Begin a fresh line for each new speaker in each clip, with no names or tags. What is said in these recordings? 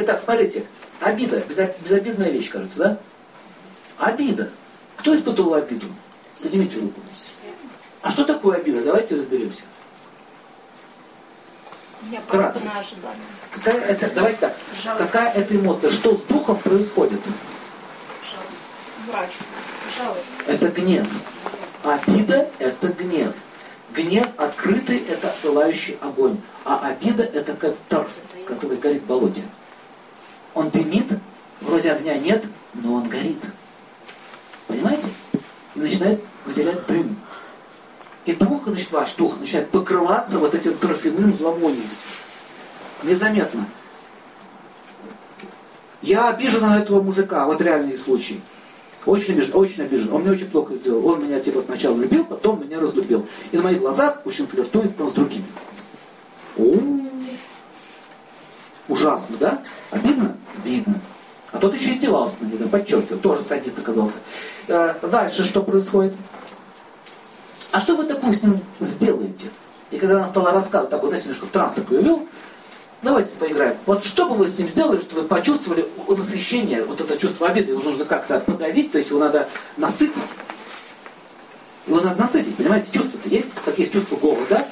Итак, смотрите, обида, безобидная вещь, кажется, да? Обида. Кто испытывал обиду? Поднимите руку. А что такое обида? Давайте разберемся.
Я Вкратце. Какая
это, давайте так. Жалость. Какая это эмоция? Что с духом происходит?
Врач. Жалость.
Это гнев. Обида – это гнев. Гнев открытый – это пылающий огонь. А обида – это как торс, который горит в болоте. Он дымит, вроде огня нет, но он горит. Понимаете? И начинает выделять дым. И дух, значит, ваш дух начинает покрываться вот этим торфяным зловонием. Незаметно. Я обижен на этого мужика, вот реальный случай. Очень обижен, очень обижен. Он мне очень плохо сделал. Он меня типа сначала любил, потом меня разлюбил. И на моих глазах очень флиртует он с другими. -о. Ужасно, да? Обидно? Обидно. А тот еще издевался на меня, подчеркиваю, тоже садист оказался. Э, дальше что происходит? А что вы такое с ним сделаете? И когда она стала рассказывать, так вот, знаете, немножко в транс такой вел, давайте поиграем. Вот что бы вы с ним сделали, что вы почувствовали насыщение, вот это чувство обиды, его нужно как-то подавить, то есть его надо насытить. Его надо насытить, понимаете, чувство-то есть, как есть чувство голода.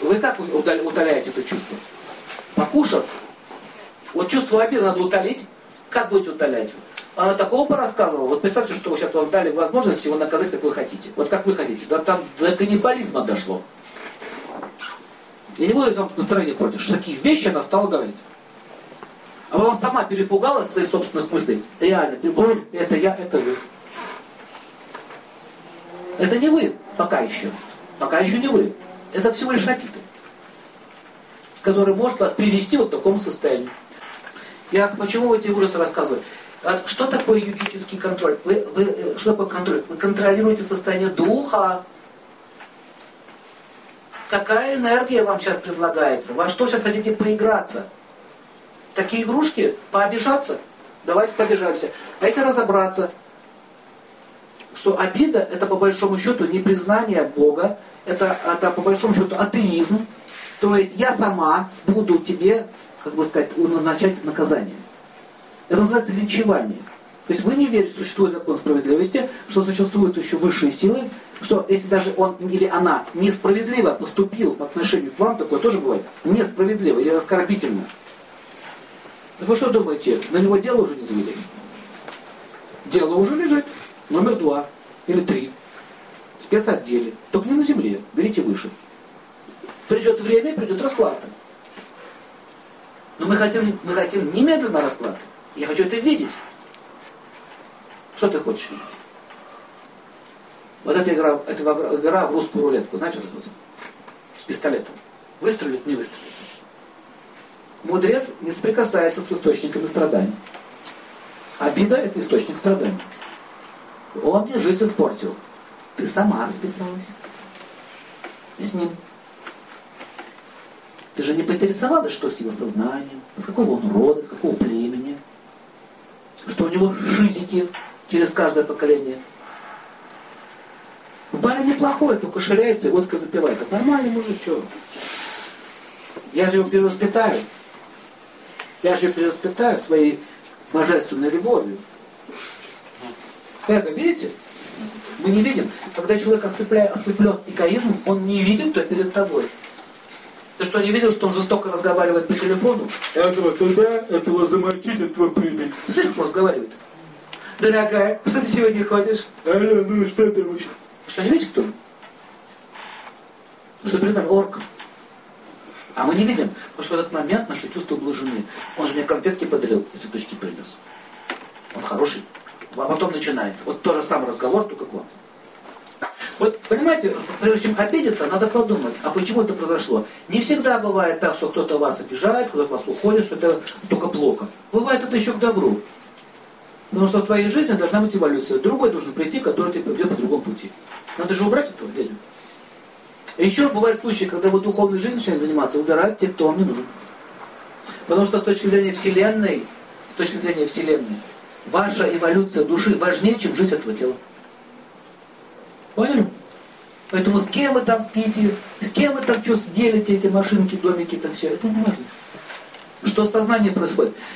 Вы как утоляете это чувство? Покушав. Вот чувство обиды надо утолить. Как будете утолять? Она такого бы рассказывала. Вот представьте, что сейчас вам дали возможность его наказать, как вы хотите. Вот как вы хотите. Да там до каннибализма дошло. Я не буду вам настроение против. Что такие вещи она стала говорить. А вам сама перепугалась своих собственных мыслей. Реально, это я, это вы. Это не вы пока еще. Пока еще не вы. Это всего лишь напиток, который может вас привести вот к такому состоянию. Я почему эти ужасы рассказываю? А что такое юридический контроль? Вы, вы, э, что такое контроль? Вы контролируете состояние духа. Какая энергия вам сейчас предлагается? Во что сейчас хотите поиграться? Такие игрушки? Пообижаться? Давайте побежаемся. А если разобраться, что обида это по большому счету не признание Бога, это, это по большому счету атеизм. То есть я сама буду тебе, как бы сказать, назначать наказание. Это называется линчевание. То есть вы не верите, что существует закон справедливости, что существуют еще высшие силы, что если даже он или она несправедливо поступил по отношению к вам, такое тоже бывает, несправедливо или оскорбительно. Так вы что думаете, на него дело уже не завели? Дело уже лежит. Номер два или три. В спецотделе. Только не на земле. Берите выше. Придет время, придет расплата. Но мы хотим, мы хотим немедленно расплаты. Я хочу это видеть. Что ты хочешь видеть? Вот эта игра, эта игра в русскую рулетку, знаете, вот это вот, с пистолетом. Выстрелит, не выстрелит. Мудрец не соприкасается с источниками страданий. Обида – это источник страданий. Он мне жизнь испортил. Ты сама расписалась с ним. Ты же не поинтересовалась, что с его сознанием, с какого он рода, с какого племени что у него шизики через каждое поколение. Парень неплохой, только ширяется и водка запивает. Это нормальный мужик, что? Я же его перевоспитаю. Я же перевоспитаю своей божественной любовью. Это, видите? Мы не видим. Когда человек ослеплен, эгоизмом, он не видит, кто перед тобой. Ты что, не видел, что он жестоко разговаривает по телефону?
Этого туда, этого замочить, этого прыгать.
Смотри, как разговаривает. Дорогая, что ты сегодня ходишь?
Алло, ну что ты вообще?
Что, не видите, кто? Что нами орк. А мы не видим, потому что в этот момент наши чувства блажены. Он же мне конфетки подарил и цветочки принес. Он хороший. А потом начинается. Вот тот же самый разговор, только к вам. Вот, понимаете, прежде чем обидеться, надо подумать, а почему это произошло? Не всегда бывает так, что кто-то вас обижает, кто-то вас уходит, что это только плохо. Бывает это еще к добру. Потому что в твоей жизни должна быть эволюция. Другой должен прийти, который тебя поведет по другому пути. Надо же убрать этого дядю. еще бывают случаи, когда вы духовной жизнью начинаете заниматься, убирают те, кто вам не нужен. Потому что с точки зрения Вселенной, с точки зрения Вселенной, ваша эволюция души важнее, чем жизнь этого тела. Поняли? Поэтому с кем вы там спите, с кем вы там что делите, эти машинки, домики, там все, это не важно. Что с сознанием происходит?